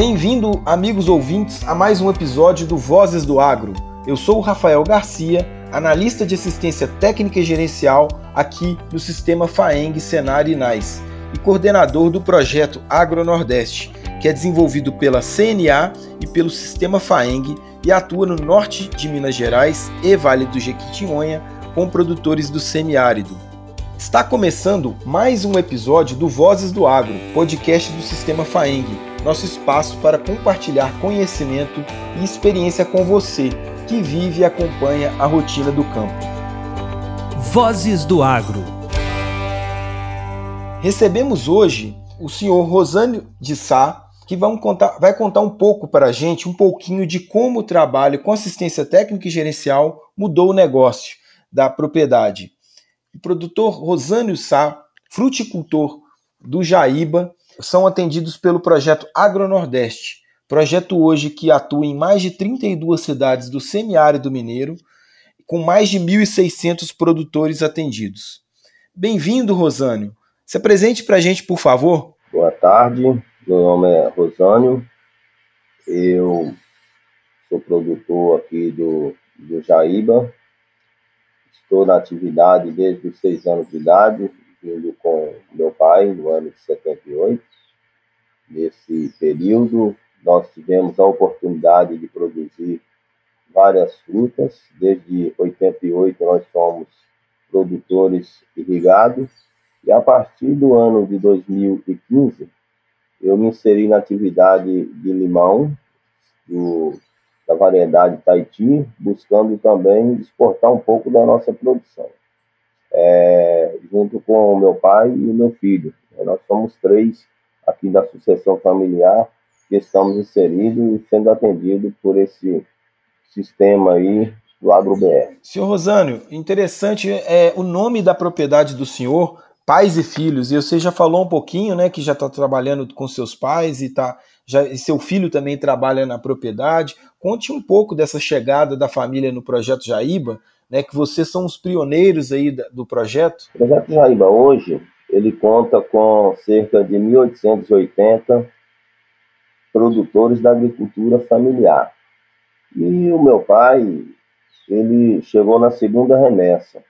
Bem-vindo, amigos ouvintes, a mais um episódio do Vozes do Agro. Eu sou o Rafael Garcia, analista de assistência técnica e gerencial aqui no sistema FAENG Senar Inais e coordenador do projeto Agro Nordeste, que é desenvolvido pela CNA e pelo sistema FAENG e atua no norte de Minas Gerais e Vale do Jequitinhonha com produtores do semiárido. Está começando mais um episódio do Vozes do Agro, podcast do Sistema FAENG, nosso espaço para compartilhar conhecimento e experiência com você que vive e acompanha a rotina do campo. Vozes do Agro. Recebemos hoje o senhor Rosânio de Sá, que contar, vai contar um pouco para a gente, um pouquinho de como o trabalho com assistência técnica e gerencial mudou o negócio da propriedade. O produtor Rosânio Sá, fruticultor do Jaíba, são atendidos pelo projeto AgroNordeste, projeto hoje que atua em mais de 32 cidades do semiárido mineiro, com mais de 1.600 produtores atendidos. Bem-vindo, Rosânio. Se apresente para a gente, por favor. Boa tarde, meu nome é Rosânio, eu sou produtor aqui do, do Jaíba, Estou na atividade desde os seis anos de idade, vindo com meu pai no ano de 78. Nesse período, nós tivemos a oportunidade de produzir várias frutas. Desde 88 nós somos produtores irrigados e a partir do ano de 2015 eu me inseri na atividade de limão do da variedade Tahiti, buscando também exportar um pouco da nossa produção. É, junto com o meu pai e o meu filho. Nós somos três aqui da sucessão familiar que estamos inseridos e sendo atendidos por esse sistema aí do AgroBR. Senhor Rosânio, interessante é o nome da propriedade do senhor, pais e filhos, e você já falou um pouquinho, né, que já está trabalhando com seus pais e tá, já, e seu filho também trabalha na propriedade. Conte um pouco dessa chegada da família no projeto Jaíba, né, que vocês são os pioneiros aí do projeto. O projeto Jaíba hoje, ele conta com cerca de 1.880 produtores da agricultura familiar. E o meu pai, ele chegou na segunda remessa.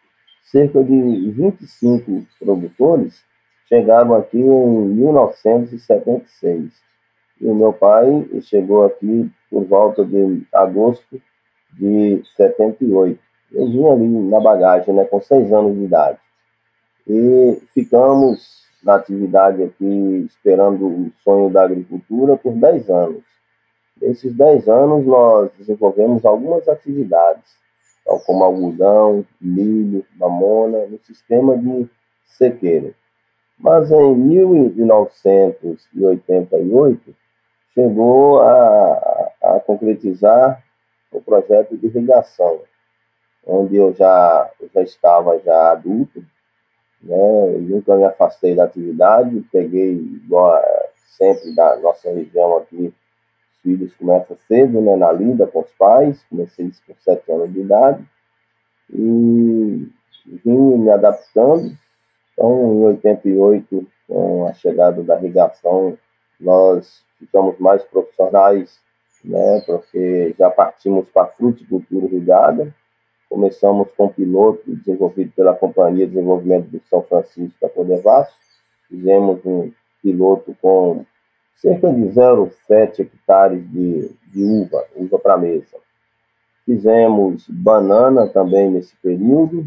Cerca de 25 produtores chegaram aqui em 1976. E o meu pai chegou aqui por volta de agosto de 78. Eu vim ali na bagagem, né, com seis anos de idade. E ficamos na atividade aqui, esperando o sonho da agricultura, por dez anos. Nesses dez anos, nós desenvolvemos algumas atividades, tal como algodão, milho, mamona, no sistema de sequeira. Mas em 1988, chegou a, a concretizar o projeto de irrigação, onde eu já, eu já estava já adulto, né? nunca me afastei da atividade, peguei, igual sempre da nossa região aqui, os filhos começam cedo, né, na lida com os pais, comecei isso com sete anos de idade, e vim me adaptando, então em 88, com a chegada da irrigação, nós ficamos mais profissionais, né, porque já partimos para a fruticultura irrigada, começamos com um piloto desenvolvido pela Companhia de Desenvolvimento de São Francisco da Codevasso, fizemos um piloto com cerca de 0,7 hectares de, de uva, uva para mesa. Fizemos banana também nesse período,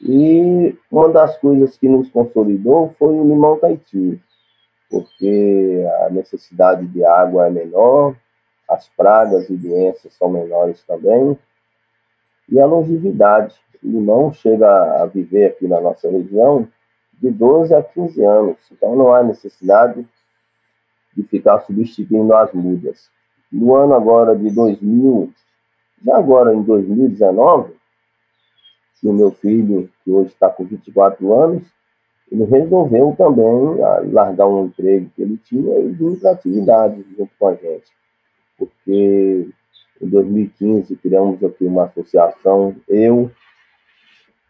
e uma das coisas que nos consolidou foi o limão Tahiti porque a necessidade de água é menor, as pragas e doenças são menores também, e a longevidade. O limão chega a viver aqui na nossa região de 12 a 15 anos, então não há necessidade de ficar substituindo as mudas. No ano agora de 2000, já agora em 2019, que o meu filho, que hoje está com 24 anos, ele resolveu também ah, largar um emprego que ele tinha e vir para atividade junto com a gente. Porque em 2015 criamos aqui uma associação, eu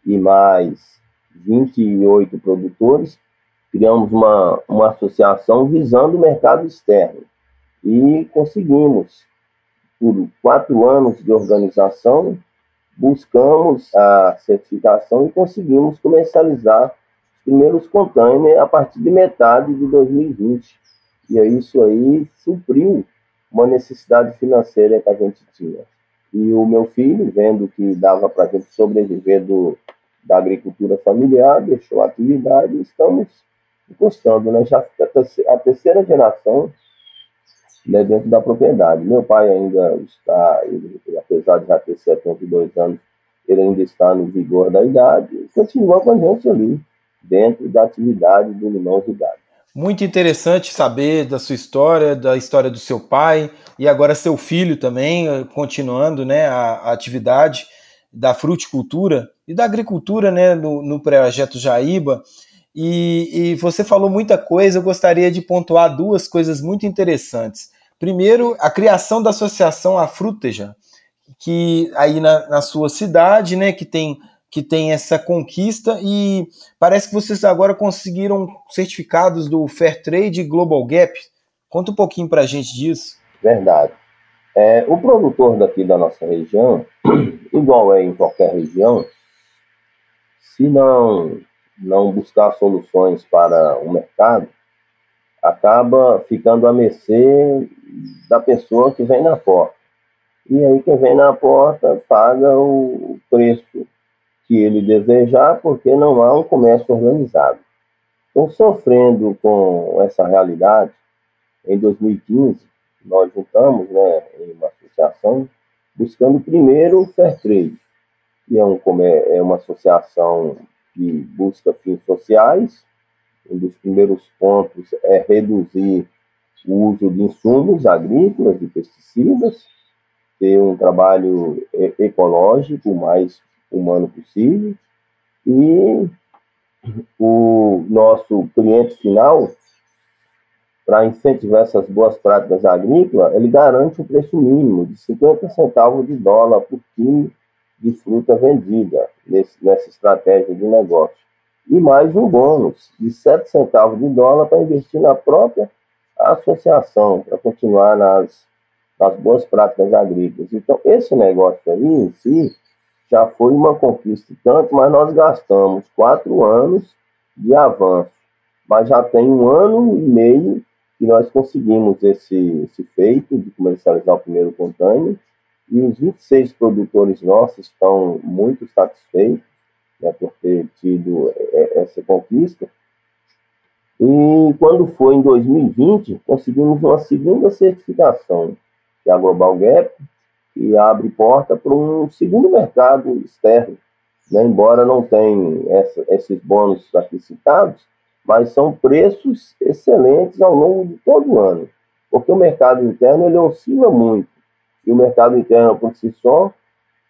e mais 28 produtores, criamos uma, uma associação visando o mercado externo. E conseguimos, por quatro anos de organização, buscamos a certificação e conseguimos comercializar os primeiros containers a partir de metade de 2020. E isso aí supriu uma necessidade financeira que a gente tinha. E o meu filho, vendo que dava para a gente sobreviver do, da agricultura familiar, deixou a atividade e estamos encostando, né? Já a terceira geração né, dentro da propriedade. Meu pai ainda está, ele, apesar de já ter 72 anos, ele ainda está no vigor da idade e continua com a gente ali, dentro da atividade do limão irrigado. Muito interessante saber da sua história, da história do seu pai e agora seu filho também, eh, continuando né, a, a atividade da fruticultura e da agricultura né, no, no projeto Jaíba. E, e, você falou muita coisa, eu gostaria de pontuar duas coisas muito interessantes. Primeiro, a criação da associação Afruteja, que aí na, na sua cidade, né, que tem que tem essa conquista e parece que vocês agora conseguiram certificados do Fair Trade Global Gap. Conta um pouquinho para a gente disso. Verdade. É, o produtor daqui da nossa região, igual é em qualquer região, se não, não buscar soluções para o mercado, acaba ficando a mercê da pessoa que vem na porta. E aí quem vem na porta paga o preço que ele desejar, porque não há um comércio organizado. Então, sofrendo com essa realidade, em 2015, nós juntamos né, em uma associação, buscando primeiro o Fair Trade, que é, um, é uma associação que busca fins sociais. Um dos primeiros pontos é reduzir o uso de insumos agrícolas, de pesticidas, ter um trabalho ecológico mais humano possível. E o nosso cliente final, para incentivar essas boas práticas agrícolas, ele garante um preço mínimo de 50 centavos de dólar por quilo de fruta vendida nesse, nessa estratégia de negócio. E mais um bônus de 7 centavos de dólar para investir na própria associação, para continuar nas, nas boas práticas agrícolas. Então, esse negócio aí em si, já foi uma conquista tanto, mas nós gastamos quatro anos de avanço. Mas já tem um ano e meio que nós conseguimos esse, esse feito de comercializar o primeiro container e os 26 produtores nossos estão muito satisfeitos né, por ter tido é, essa conquista. E quando foi em 2020, conseguimos uma segunda certificação, que é a Global Gap, e abre porta para um segundo mercado externo. Né? Embora não tenha essa, esses bônus aqui citados, mas são preços excelentes ao longo de todo o ano, porque o mercado interno ele oscila muito e o mercado interno por si só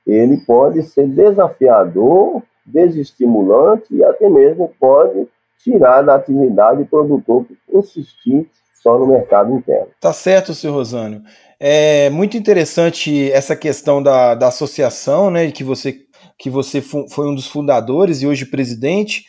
ele pode ser desafiador, desestimulante e até mesmo pode tirar da atividade produtor insistir só no mercado interno. Tá certo, senhor Rosânio. É muito interessante essa questão da, da associação, né, que você, que você foi um dos fundadores e hoje presidente,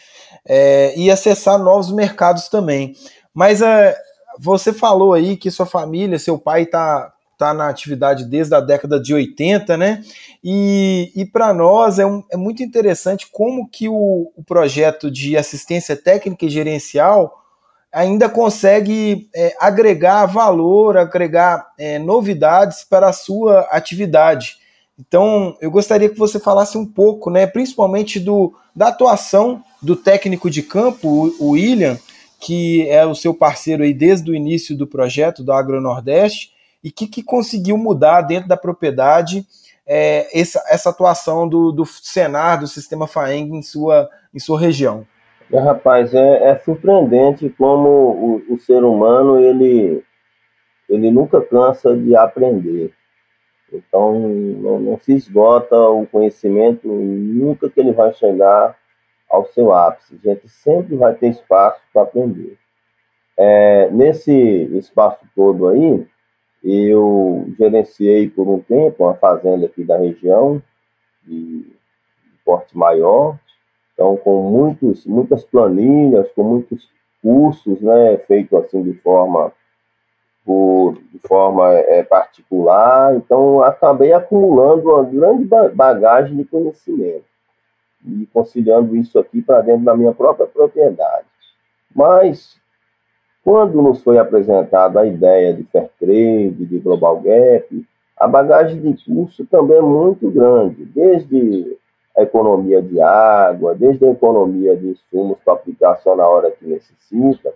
é, e acessar novos mercados também. Mas é, você falou aí que sua família, seu pai está tá na atividade desde a década de 80, né? E, e para nós é, um, é muito interessante como que o, o projeto de assistência técnica e gerencial ainda consegue é, agregar valor, agregar é, novidades para a sua atividade. Então, eu gostaria que você falasse um pouco, né, principalmente do, da atuação do técnico de campo, o William, que é o seu parceiro aí desde o início do projeto do Agro Nordeste, e que, que conseguiu mudar dentro da propriedade é, essa, essa atuação do, do Senar, do sistema FAENG em sua, em sua região. É, rapaz, é, é surpreendente como o, o, ser humano ele, ele nunca cansa de aprender. Então, não, não, se esgota o conhecimento, nunca que ele vai chegar ao seu ápice. A gente sempre vai ter espaço para aprender. É, nesse espaço todo aí, eu gerenciei por um tempo uma fazenda aqui da região, de porte maior, então, com muitos, muitas planilhas, com muitos cursos, né, feito assim de forma por, de forma é, particular, então acabei acumulando uma grande bagagem de conhecimento e conciliando isso aqui para dentro da minha própria propriedade. Mas, quando nos foi apresentada a ideia de Fairtrade, de Global Gap, a bagagem de curso também é muito grande, desde economia de água, desde a economia de insumos para aplicação na hora que necessita,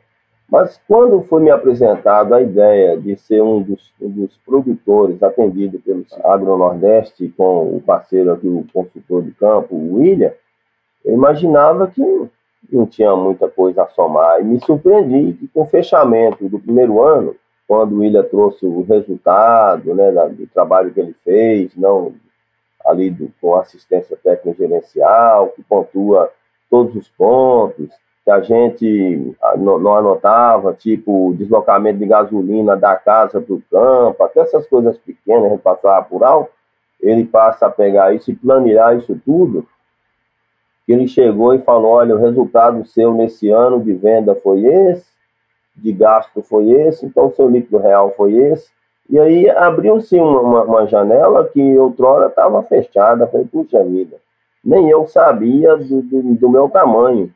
mas quando foi me apresentado a ideia de ser um dos, um dos produtores atendido pelo Agronordeste com o parceiro aqui, o consultor de campo, o William, eu imaginava que não tinha muita coisa a somar. E me surpreendi que com o fechamento do primeiro ano, quando o William trouxe o resultado né, do trabalho que ele fez, não ali do, com assistência técnica gerencial, que pontua todos os pontos, que a gente ah, não, anotava, tipo deslocamento de gasolina da casa para o campo, até essas coisas pequenas, a gente passava por alto, ele passa a pegar isso e planejar isso tudo, ele chegou e falou, olha, o resultado seu nesse ano de venda foi esse, de gasto foi esse, então o seu líquido real foi esse, e aí abriu-se uma, uma, janela que outrora estava fechada, falei, puxa vida, nem eu sabia do, do, do meu tamanho,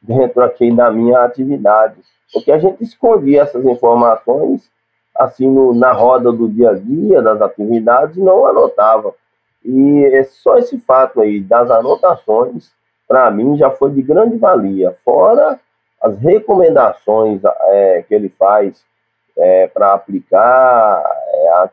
dentro aqui da minha atividade. Porque a gente escondia essas informações assim no, na roda do dia a dia, das atividades, e não anotava. E é só esse fato aí das anotações, para mim, já foi de grande valia. Fora as recomendações é, que ele faz é, para aplicar, é, a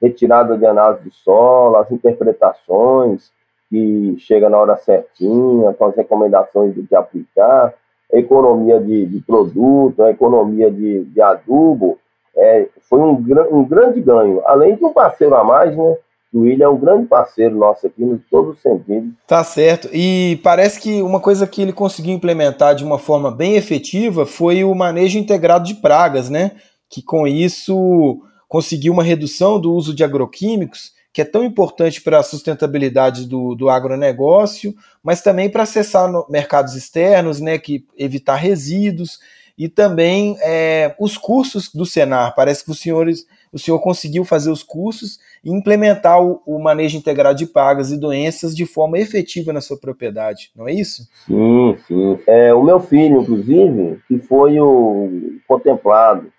retirada de análise de solo, as interpretações, que chega na hora certinha, com as recomendações do que aplicar, economia de, de produto, a economia de, de adubo, é, foi um, um grande ganho. Além de um parceiro a mais, né? O William é um grande parceiro nosso aqui, em todos os sentidos. Tá certo. E parece que uma coisa que ele conseguiu implementar de uma forma bem efetiva foi o manejo integrado de pragas, né? Que com isso conseguiu uma redução do uso de agroquímicos que é tão importante para a sustentabilidade do, do agronegócio, mas também para acessar mercados externos, né, que evitar resíduos e também é, os cursos do Senar. Parece que os senhores, o senhor conseguiu fazer os cursos e implementar o, o manejo integrado de pragas e doenças de forma efetiva na sua propriedade, não é isso? Sim, sim. É, o meu filho, inclusive, que foi o contemplado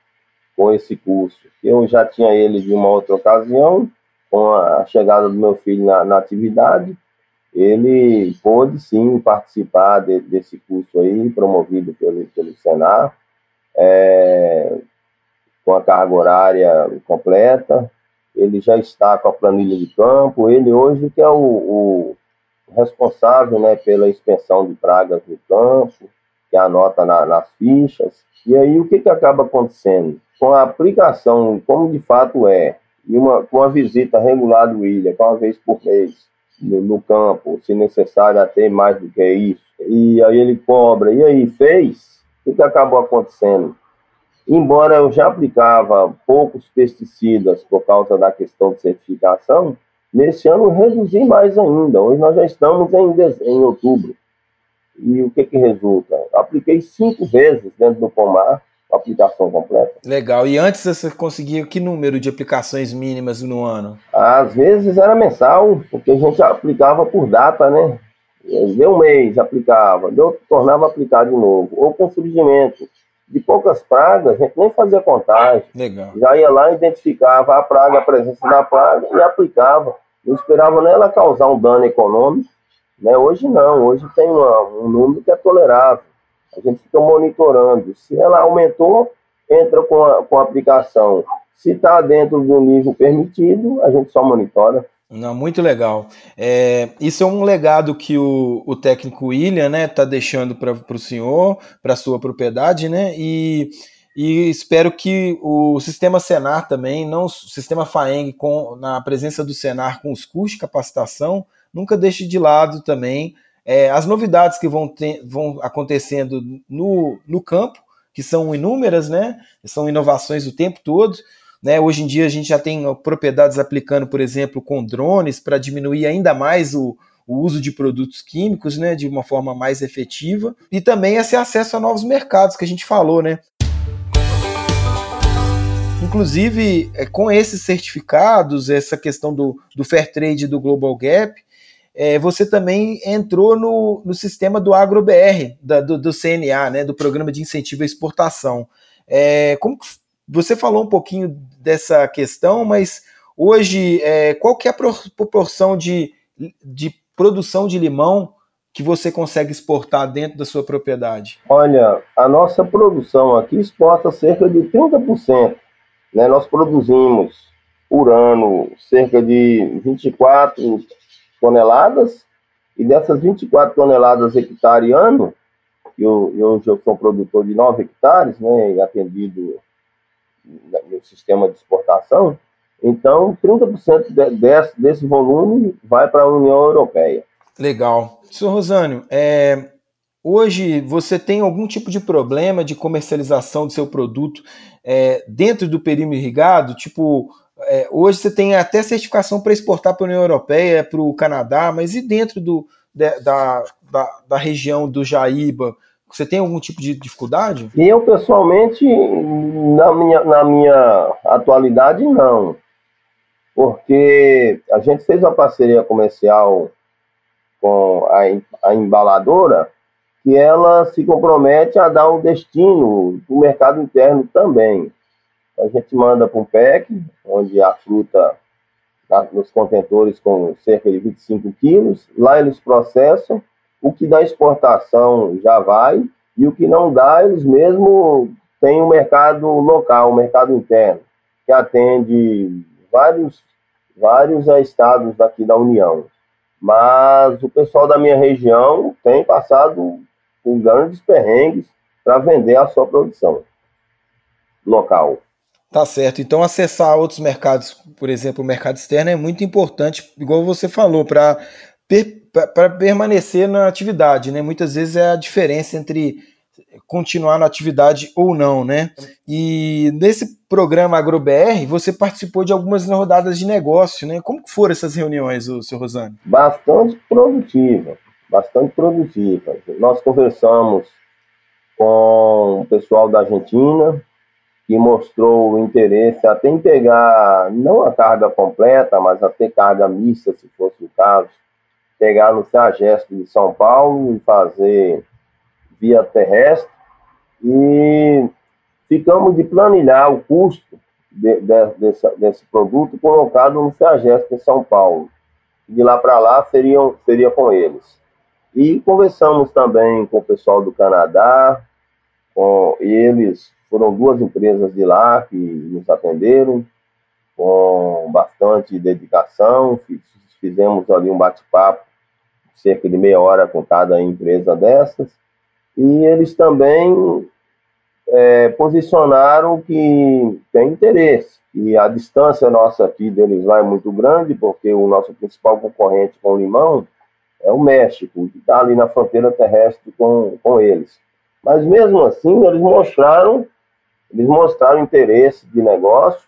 com esse curso. Eu já tinha ele de uma outra ocasião, com a chegada do meu filho na, na atividade, ele pôde sim participar de, desse curso aí, promovido pelo, pelo Senar, é, com a carga horária completa. Ele já está com a planilha de campo. Ele hoje que é o, o responsável né, pela inspeção de pragas no campo, que anota na, nas fichas. E aí o que, que acaba acontecendo? Com a aplicação, como de fato é, e uma, uma visita regular do William, uma vez por mês, no, no, campo, se necessário até mais do que isso. E aí ele cobra. E aí fez, o que acabou acontecendo? Embora eu já aplicava poucos pesticidas por causa da questão de certificação, nesse ano reduzi mais ainda. Hoje nós já estamos em, em outubro. E o que, que resulta? Apliquei cinco vezes dentro do pomar aplicação completa. Legal. E antes você conseguia que número de aplicações mínimas no ano? Às vezes era mensal, porque a gente aplicava por data, né? Deu um mês, aplicava, deu, tornava a aplicar de novo. Ou com surgimento de poucas pragas, a gente nem fazia contagem. Legal. Já ia lá, identificava a praga, a presença da praga e aplicava. Não esperava nem ela causar um dano econômico. Né? Hoje não, hoje tem uma, um número que é tolerável. A gente fica monitorando. Se ela aumentou, entra com a, com a aplicação. Se está dentro do nível permitido, a gente só monitora. Não, muito legal. É, isso é um legado que o, o técnico William né, está deixando para o senhor, para a sua propriedade, né? E, e espero que o sistema Senar também, não o sistema FAENG, com, na presença do Senar com os cursos de capacitação, nunca deixe de lado também é, as novidades que vão, ter, vão acontecendo no, no campo, que são inúmeras, né? São inovações o tempo todo. Né? Hoje em dia a gente já tem propriedades aplicando, por exemplo, com drones para diminuir ainda mais o, o uso de produtos químicos, né, de uma forma mais efetiva, e também esse acesso a novos mercados que a gente falou, né? inclusive, é, com esses certificados, essa questão do, do Fair Trade e do Global Gap, é, você também entrou no, no sistema do AgroBR, da, do, do, CNA, né, do Programa de Incentivo à Exportação. É, como você falou um pouquinho dessa questão, mas hoje, é, qual que é a proporção de, de produção de limão que você consegue exportar dentro da sua propriedade? Olha, a nossa produção aqui exporta cerca de 30%. Né? Nós produzimos por ano cerca de 24 toneladas, e dessas 24 toneladas hectare ano, eu, eu, sou produtor de 9 hectares, né, atendido no sistema de exportação, então 30% de, desse, desse volume vai para a União Europeia. Legal. Senhor Rosânio, é, hoje você tem algum tipo de problema de comercialização do seu produto é, dentro do perímetro irrigado? Tipo, é, hoje você tem até certificação para exportar para a União Europeia, para o Canadá, mas e dentro do, de, da, da, da, região do Jaíba? Você tem algum tipo de dificuldade? Eu, pessoalmente, na minha, na minha atualidade, não. Porque a gente fez uma parceria comercial com a, a embaladora que ela se compromete a dar um destino para o mercado interno também. A gente manda para um PEC, onde a fruta tá nos contentores com cerca de 25 quilos. Lá eles processam. O que dá exportação já vai. E o que não dá, eles mesmo têm um mercado local, um mercado interno, que atende vários, vários estados daqui da União. Mas o pessoal da minha região tem passado por grandes perrengues para vender a sua produção local. Tá certo. Então, acessar outros mercados, por exemplo, o mercado externo, é muito importante, igual você falou, para para permanecer na atividade, né? Muitas vezes é a diferença entre continuar na atividade ou não, né? E nesse programa AgroBR, você participou de algumas rodadas de negócio, né? Como foram essas reuniões, o seu Rosane? Bastante produtiva, bastante produtiva. Nós conversamos com o pessoal da Argentina, que mostrou interesse até em pegar, não a carga completa, mas até carga mista, se fosse o caso, pegar no Sagesto de São Paulo e fazer via terrestre. E ficamos de planilhar o custo de, de, desse, desse, produto colocado no Sagesto de São Paulo. De lá para lá seriam, seria com eles. E conversamos também com o pessoal do Canadá, com eles foram duas empresas de lá que nos atenderam com bastante dedicação. Fizemos ali um bate-papo, cerca de meia hora com cada empresa dessas. E eles também é, posicionaram que tem interesse. E a distância nossa aqui deles lá é muito grande, porque o nosso principal concorrente com o limão é o México, que está ali na fronteira terrestre com, com eles. Mas mesmo assim, eles mostraram eles mostraram interesse de negócio,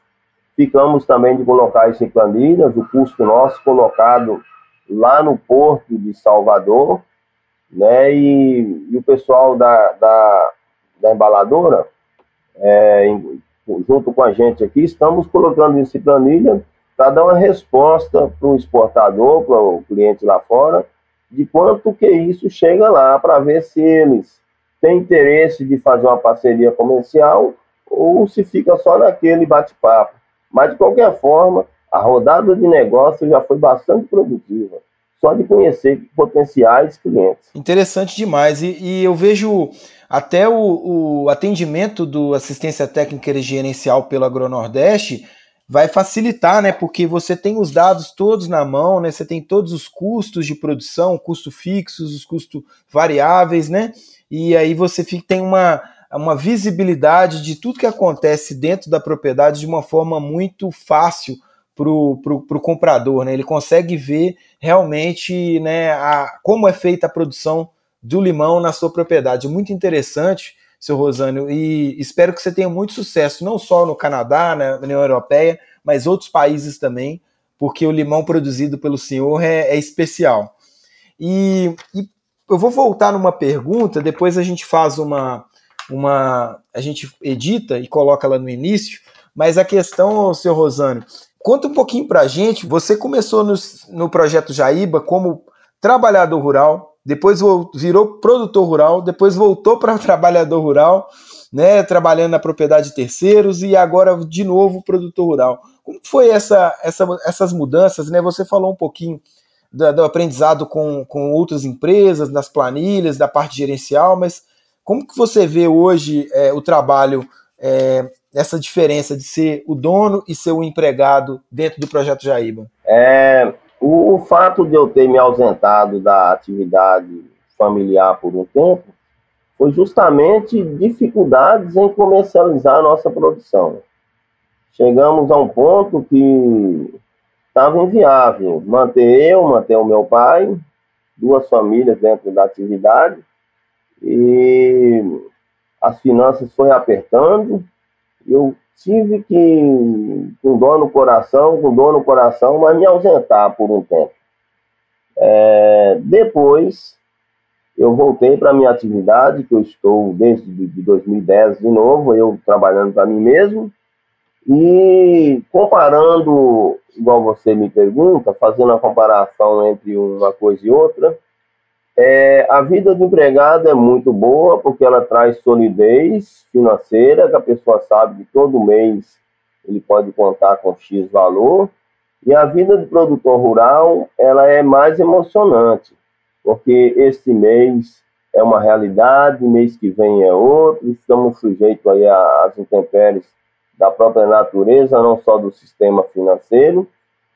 ficamos também de colocar isso em planilhas, o custo nosso colocado lá no porto de Salvador, né? E, e o pessoal da, da, da embaladora, é, junto com a gente aqui, estamos colocando isso em planilha para dar uma resposta para o exportador, para o cliente lá fora, de quanto que isso chega lá, para ver se eles têm interesse de fazer uma parceria comercial ou se fica só naquele bate-papo. Mas, de qualquer forma, a rodada de negócio já foi bastante produtiva, só de conhecer potenciais clientes. Interessante demais. E, e eu vejo até o, o, atendimento do assistência técnica e gerencial pelo AgroNordeste vai facilitar, né? Porque você tem os dados todos na mão, né? Você tem todos os custos de produção, custos fixos, os custos variáveis, né? E aí você fica, tem uma uma visibilidade de tudo que acontece dentro da propriedade de uma forma muito fácil para o comprador. Né? Ele consegue ver realmente né, a, como é feita a produção do limão na sua propriedade. Muito interessante, seu Rosânio, e espero que você tenha muito sucesso, não só no Canadá, né, na União Europeia, mas outros países também, porque o limão produzido pelo senhor é, é especial. E, e eu vou voltar numa pergunta, depois a gente faz uma, uma. A gente edita e coloca lá no início, Mas a questão, seu Rosânio, conta um pouquinho para a gente. Você começou no, no projeto Jaíba como trabalhador rural, depois virou produtor rural, depois voltou para trabalhador rural, né, trabalhando na propriedade de terceiros e agora de novo produtor rural. Como foi essa, essa, essas mudanças? Né? Você falou um pouquinho do, do, aprendizado com, com outras empresas, das planilhas, da parte gerencial, mas como que você vê hoje é, o trabalho, é, essa diferença de ser o dono e ser o empregado dentro do projeto Jaíba? É, o, o fato de eu ter me ausentado da atividade familiar por um tempo foi justamente dificuldades em comercializar a nossa produção. Chegamos a um ponto que estava inviável. Manter eu, manter o meu pai, duas famílias dentro da atividade, e as finanças foi apertando, eu tive que, com dor no coração, com dor no coração, mas me ausentar por um tempo. É, depois, eu voltei para a minha atividade, que eu estou desde de 2010 de novo, eu trabalhando para mim mesmo, e comparando, igual você me pergunta, fazendo a comparação entre uma coisa e outra, é, a vida do empregado é muito boa porque ela traz solidez financeira, que a pessoa sabe que todo mês ele pode contar com X valor. E a vida do produtor rural, ela é mais emocionante, porque este mês é uma realidade, mês que vem é outro, estamos sujeitos aí às intempéries da própria natureza, não só do sistema financeiro,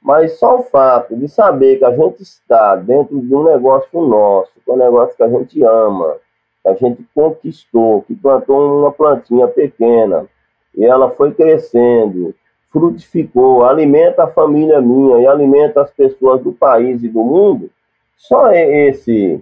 mas só o fato de saber que a gente está dentro de um negócio nosso, que é um negócio que a gente ama, que a gente conquistou, que plantou uma plantinha pequena e ela foi crescendo, frutificou, alimenta a família minha e alimenta as pessoas do país e do mundo, só esse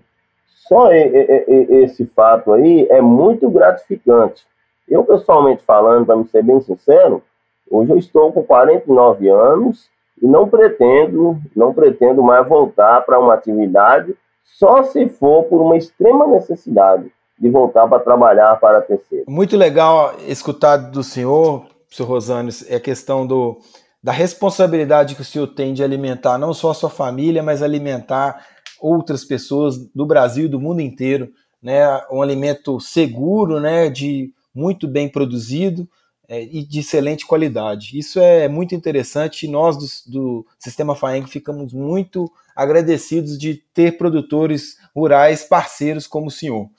só esse fato aí é muito gratificante. Eu, pessoalmente falando, para me ser bem sincero, hoje eu estou com 49 anos e não pretendo, não pretendo mais voltar para uma atividade só se for por uma extrema necessidade de voltar para trabalhar para terceiro. Muito legal escutar do senhor, senhor Rosângela, é a questão do, da responsabilidade que o senhor tem de alimentar não só a sua família, mas alimentar outras pessoas do Brasil e do mundo inteiro, né? Um alimento seguro, né? De muito bem produzido, é, e de excelente qualidade. Isso é muito interessante e nós do, do Sistema FAENG ficamos muito agradecidos de ter produtores rurais parceiros como o senhor.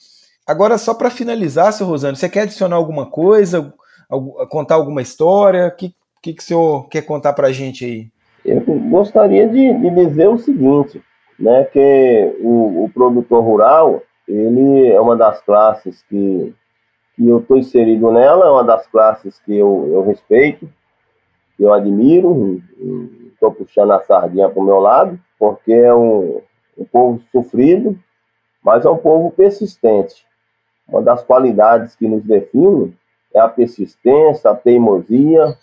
Agora, só para finalizar, seu Rosano, você quer adicionar alguma coisa, contar alguma história? O que, que, que o senhor quer contar para a gente aí? Eu gostaria de, de, dizer o seguinte, né, que o, o produtor rural, ele é uma das classes que que eu estou inserido nela, é uma das classes que eu, eu respeito, que eu admiro, estou puxando a sardinha para o meu lado, porque é um, um povo sofrido, mas é um povo persistente. Uma das qualidades que nos define é a persistência, a teimosia,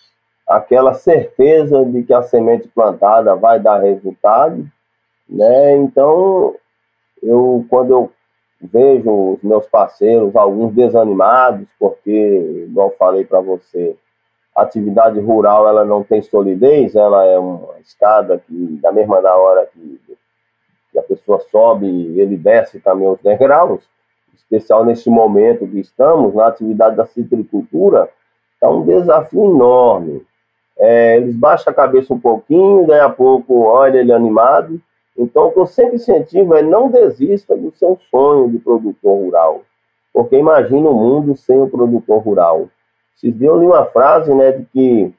aquela certeza de que a semente plantada vai dar resultado, né? Então, eu quando eu vejo os meus parceiros, alguns desanimados, porque, igual falei para você, a atividade rural ela não tem solidez, ela é uma escada que, da mesma hora que, que a pessoa sobe, ele desce também os degraus, especial neste momento que estamos, na atividade da citricultura, é um desafio enorme. É, eles baixam a cabeça um pouquinho, daí a pouco olha ele animado, então, o que eu sempre incentivo é não desista do seu sonho de produtor rural, porque imagina um mundo sem o produtor rural. Se deu ali uma frase, né, de que,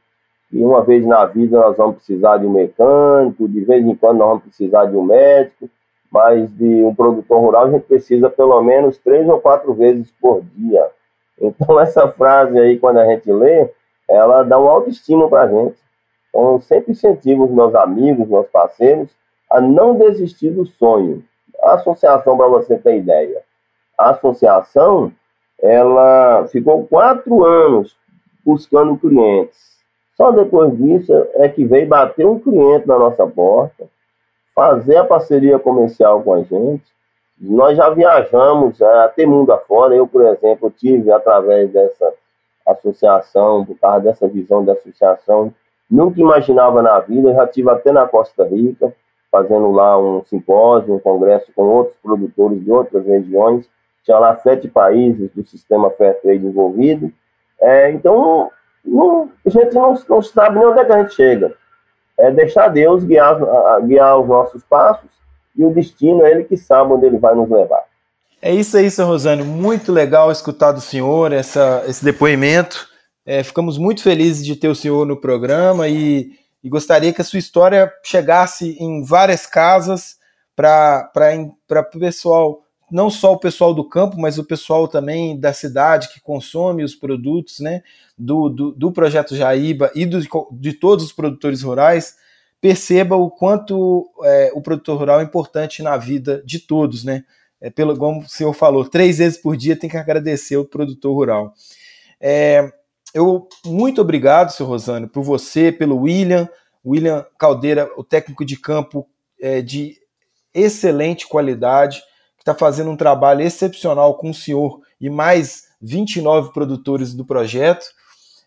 que uma vez na vida nós vamos precisar de um mecânico, de vez em quando nós vamos precisar de um médico, mas de um produtor rural a gente precisa pelo menos três ou quatro vezes por dia. Então, essa frase aí, quando a gente lê, ela dá um autoestima para a gente. Então, eu sempre incentivo os meus amigos, meus parceiros, a não desistir do sonho. A associação, para você ter ideia, a associação, ela ficou quatro anos buscando clientes. Só depois disso é que veio bater um cliente na nossa porta, fazer a parceria comercial com a gente. Nós já viajamos é, até mundo afora. Eu, por exemplo, tive, através dessa associação, por causa dessa visão da associação. Nunca imaginava na vida, já tive até na Costa Rica, fazendo lá um simpósio, um congresso com outros produtores de outras regiões. Tinha lá sete países do sistema Fair Trade envolvido. É, então, não, a gente não, não sabe nem onde é que a gente chega. É deixar Deus guiar, guiar os nossos passos e o destino é Ele que sabe onde Ele vai nos levar. É isso aí, seu Rosânio. Muito legal escutar do senhor essa, esse depoimento. É, ficamos muito felizes de ter o senhor no programa e, e gostaria que a sua história chegasse em várias casas para o pessoal, não só o pessoal do campo, mas o pessoal também da cidade que consome os produtos né, do, do, do projeto Jaíba e do, de todos os produtores rurais, perceba o quanto é, o produtor rural é importante na vida de todos, né? é, pelo, como o senhor falou, três vezes por dia tem que agradecer o produtor rural. É, eu muito obrigado, senhor Rosano, por você, pelo William, William Caldeira, o técnico de campo é, de excelente qualidade, que está fazendo um trabalho excepcional com o senhor e mais 29 produtores do projeto.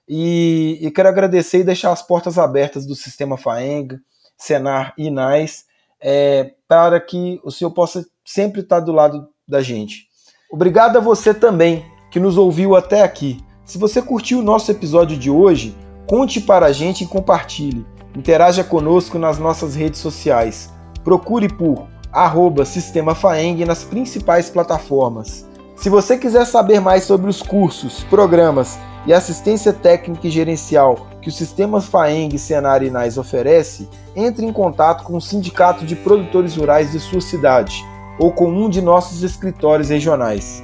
E, e quero agradecer e deixar as portas abertas do Sistema FAENG, Senar e INAIS, é, para que o senhor possa sempre estar do lado da gente. Obrigado a você também que nos ouviu até aqui. Se você curtiu o nosso episódio de hoje, conte para a gente e compartilhe. Interaja conosco nas nossas redes sociais. Procure por arroba Sistema Faeng nas principais plataformas. Se você quiser saber mais sobre os cursos, programas e assistência técnica e gerencial que o Sistema Faeng Senar Inais oferece, entre em contato com o Sindicato de Produtores Rurais de sua cidade ou com um de nossos escritórios regionais.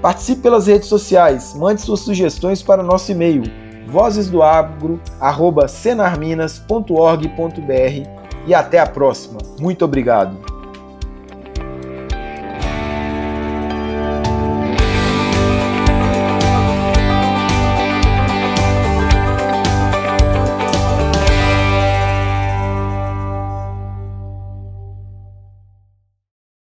Participe pelas redes sociais, mande suas sugestões para o nosso e-mail vozesdoagro@senarminas.org.br e até a próxima. Muito obrigado.